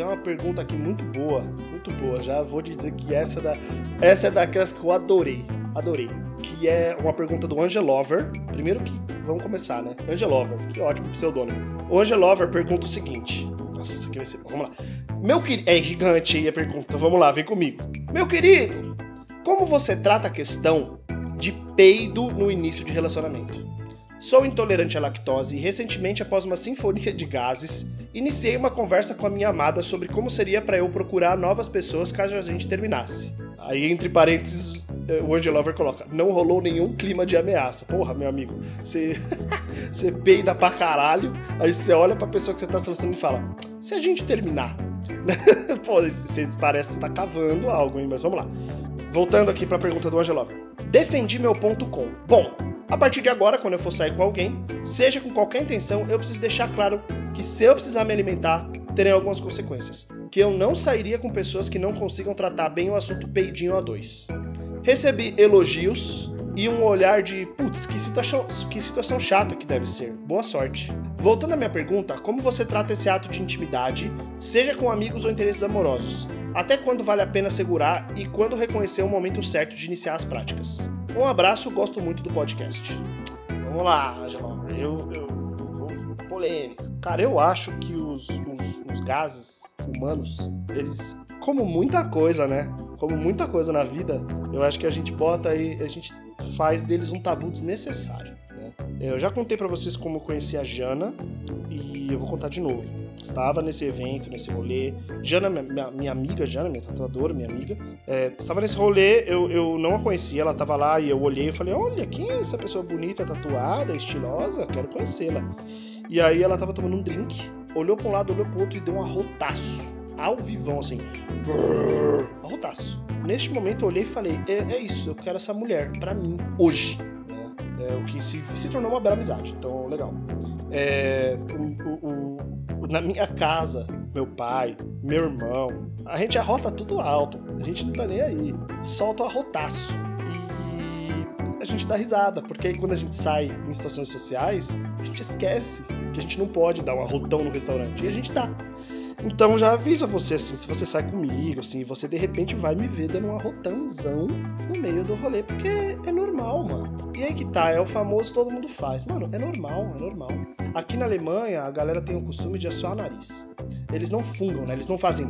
tem uma pergunta aqui muito boa, muito boa. Já vou dizer que essa é, da, essa é daquelas que eu adorei, adorei. Que é uma pergunta do Angelover. Primeiro que, vamos começar, né? Angelover, que ótimo pseudônimo. O Angelover pergunta o seguinte. Nossa, isso aqui vai ser. Vamos lá. Meu querido. É gigante aí a pergunta. Vamos lá, vem comigo. Meu querido, como você trata a questão de peido no início de relacionamento? Sou intolerante à lactose e recentemente, após uma sinfonia de gases, iniciei uma conversa com a minha amada sobre como seria para eu procurar novas pessoas caso a gente terminasse. Aí, entre parênteses, eh, o Angelover coloca: não rolou nenhum clima de ameaça. Porra, meu amigo, você, você peida pra caralho, aí você olha pra pessoa que você tá selecionando e fala: se a gente terminar. Pô, você parece que tá cavando algo, hein? Mas vamos lá. Voltando aqui pra pergunta do Angelover. Defendi meu ponto com. Bom, a partir de agora, quando eu for sair com alguém, seja com qualquer intenção, eu preciso deixar claro que se eu precisar me alimentar, terei algumas consequências. Que eu não sairia com pessoas que não consigam tratar bem o assunto peidinho a dois. Recebi elogios e um olhar de putz, que situação, que situação chata que deve ser. Boa sorte. Voltando à minha pergunta, como você trata esse ato de intimidade, seja com amigos ou interesses amorosos? Até quando vale a pena segurar e quando reconhecer o momento certo de iniciar as práticas? Um abraço, gosto muito do podcast. Vamos lá, Angelão. Eu, eu, vou polêmica. Cara, eu acho que os, os, os gases humanos, eles, como muita coisa, né? Como muita coisa na vida, eu acho que a gente bota aí, a gente faz deles um tabu desnecessário. Né? Eu já contei para vocês como eu conheci a Jana e eu vou contar de novo. Estava nesse evento, nesse rolê. Jana, minha, minha amiga, Jana, minha tatuadora, minha amiga, é, estava nesse rolê, eu, eu não a conhecia, ela estava lá e eu olhei e falei: Olha, quem é essa pessoa bonita, tatuada, estilosa? Quero conhecê-la. E aí ela estava tomando um drink, olhou para um lado, olhou para o outro e deu um arrotaço. Ao vivão, assim. Arrotaço. Neste momento eu olhei e falei: É, é isso, eu quero essa mulher para mim, hoje. É, o que se, se tornou uma bela amizade. Então, legal. É, o, o, na minha casa, meu pai, meu irmão, a gente arrota tudo alto. A gente não tá nem aí. Solta o arrotaço. E a gente dá risada, porque aí quando a gente sai em situações sociais, a gente esquece que a gente não pode dar um arrotão no restaurante. E a gente dá. Então já aviso a você assim, se você sai comigo, assim, você de repente vai me ver dando um arrotanzão no meio do rolê, porque é normal, mano. E aí que tá, é o famoso todo mundo faz. Mano, é normal, é normal. Aqui na Alemanha, a galera tem o costume de assoar nariz. Eles não fungam, né? Eles não fazem.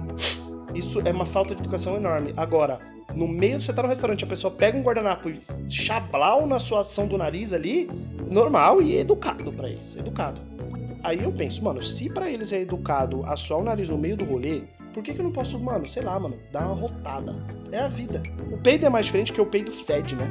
Isso é uma falta de educação enorme. Agora, no meio, você tá no restaurante, a pessoa pega um guardanapo e chablau na sua ação do nariz ali, normal e educado para isso, educado. Aí eu penso, mano, se para eles é educado assoar o nariz no meio do rolê, por que, que eu não posso, mano, sei lá, mano, dar uma rotada? É a vida. O peido é mais diferente que o peido fede, né?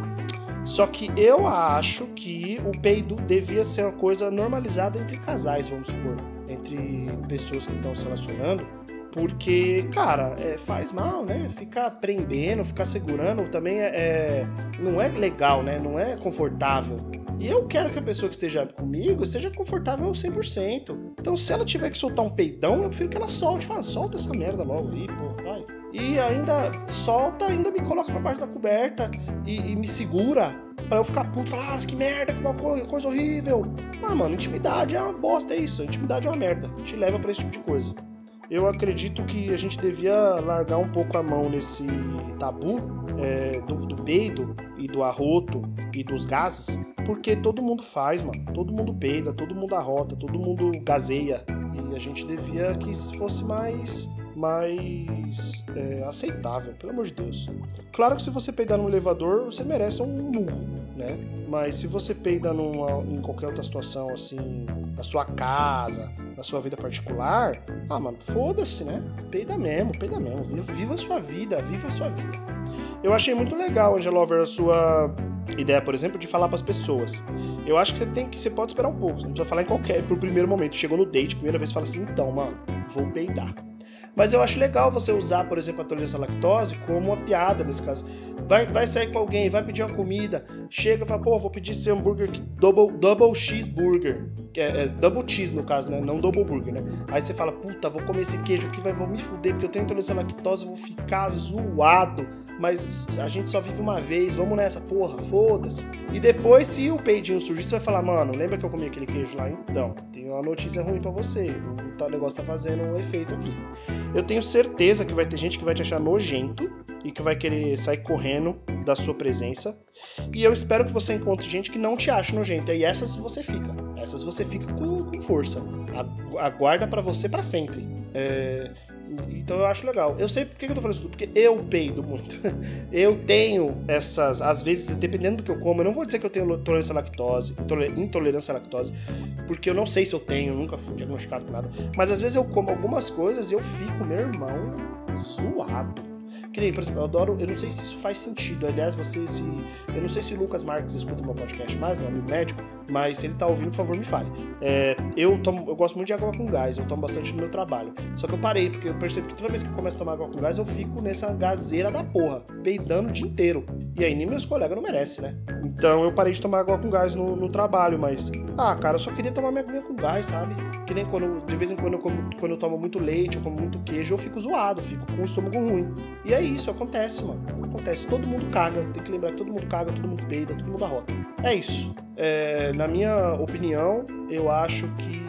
Só que eu acho que o peido devia ser uma coisa normalizada entre casais, vamos supor. Entre pessoas que estão se relacionando. Porque, cara, é, faz mal, né? Ficar prendendo, ficar segurando também é, é, não é legal, né? Não é confortável. E eu quero que a pessoa que esteja comigo esteja confortável 100%. Então, se ela tiver que soltar um peidão, eu prefiro que ela solte. Fala, solta essa merda logo aí, pô, vai. E ainda solta, ainda me coloca pra baixo da coberta e, e me segura para eu ficar puto, falar, ah, que merda, que coisa horrível. Ah, mano, intimidade é uma bosta, é isso. Intimidade é uma merda. Te leva para esse tipo de coisa eu acredito que a gente devia largar um pouco a mão nesse tabu é, do, do peido e do arroto e dos gases, porque todo mundo faz, mano. Todo mundo peida, todo mundo arrota, todo mundo gazeia. E a gente devia que fosse mais mais é, aceitável, pelo amor de Deus. Claro que se você peidar no elevador, você merece um murro, né? Mas se você peida numa, em qualquer outra situação, assim, na sua casa, na sua vida particular, ah, mano, foda-se, né? Peida mesmo, peida mesmo. Viva a sua vida, viva a sua vida. Eu achei muito legal, Angelover, a sua ideia, por exemplo, de falar para as pessoas. Eu acho que você tem que, você pode esperar um pouco, você não precisa falar em qualquer, pro primeiro momento. Chegou no date, primeira vez, fala assim, então, mano, vou peidar. Mas eu acho legal você usar, por exemplo, a tolerância à lactose como uma piada nesse caso. Vai, vai sair com alguém, vai pedir uma comida, chega e fala, pô, vou pedir esse hambúrguer double, double cheeseburger. Que é, é, double cheese no caso, né? Não double burger, né? Aí você fala, puta, vou comer esse queijo aqui, vai, vou me fuder, porque eu tenho intolerância à lactose, vou ficar zoado. Mas a gente só vive uma vez, vamos nessa, porra, foda-se. E depois, se o peidinho surgir, você vai falar, mano, lembra que eu comi aquele queijo lá? Então, tem uma notícia ruim para você. O negócio tá fazendo um efeito aqui. Eu tenho certeza que vai ter gente que vai te achar nojento e que vai querer sair correndo da sua presença. E eu espero que você encontre gente que não te ache nojento. E essas você fica. Essas você fica com, com força. Aguarda para você para sempre. É, então eu acho legal. Eu sei por que eu tô falando isso tudo, porque eu peido muito. eu tenho essas, às vezes, dependendo do que eu como, eu não vou dizer que eu tenho intolerância à lactose, intolerância à lactose, porque eu não sei se eu tenho, nunca fui diagnosticado com nada. Mas às vezes eu como algumas coisas e eu fico, meu irmão, zoado. Que nem, por exemplo, eu adoro, eu não sei se isso faz sentido. Aliás, você se. Eu não sei se o Lucas Marques escuta meu podcast mais, meu amigo médico, mas se ele tá ouvindo, por favor, me fale. É, eu, tomo, eu gosto muito de água com gás, eu tomo bastante no meu trabalho. Só que eu parei, porque eu percebo que toda vez que eu começo a tomar água com gás, eu fico nessa gazeira da porra, peidando o dia inteiro. E aí nem meus colegas não merecem, né? Então eu parei de tomar água com gás no, no trabalho, mas. Ah, cara, eu só queria tomar minha aguinha com gás, sabe? Que nem quando, de vez em quando, eu como, quando eu tomo muito leite, eu como muito queijo, eu fico zoado, fico com o estômago ruim. E é isso, acontece, mano. Acontece. Todo mundo caga. Tem que lembrar que todo mundo caga, todo mundo peida, todo mundo arrota. É isso. É, na minha opinião, eu acho que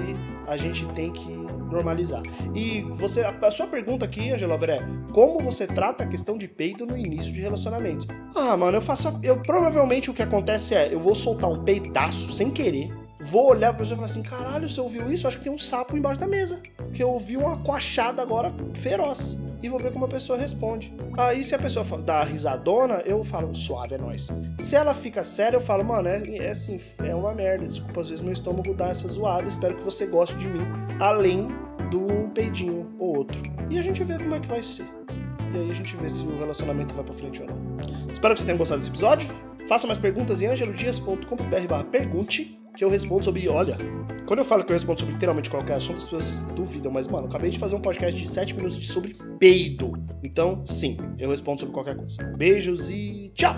a gente tem que normalizar. E você, a sua pergunta aqui, Angela é como você trata a questão de peido no início de relacionamento? Ah, mano, eu faço. Eu provavelmente o que acontece é, eu vou soltar um peidaço sem querer vou olhar pra pessoa e falar assim: caralho, você ouviu isso? Acho que tem um sapo embaixo da mesa. Que eu ouvi uma coachada agora feroz. E vou ver como a pessoa responde. Aí, se a pessoa dá risadona, eu falo: suave, é nóis. Se ela fica séria, eu falo: mano, é, é assim, é uma merda. Desculpa, às vezes meu estômago dá essa zoada. Espero que você goste de mim. Além do peidinho ou outro. E a gente vê como é que vai ser. E aí a gente vê se o relacionamento vai pra frente ou não. Espero que você tenha gostado desse episódio. Faça mais perguntas em angelodias.com.br pergunte que eu respondo sobre. Olha, quando eu falo que eu respondo sobre literalmente qualquer assunto, as pessoas duvidam, mas, mano, acabei de fazer um podcast de 7 minutos sobre peido. Então, sim, eu respondo sobre qualquer coisa. Beijos e tchau!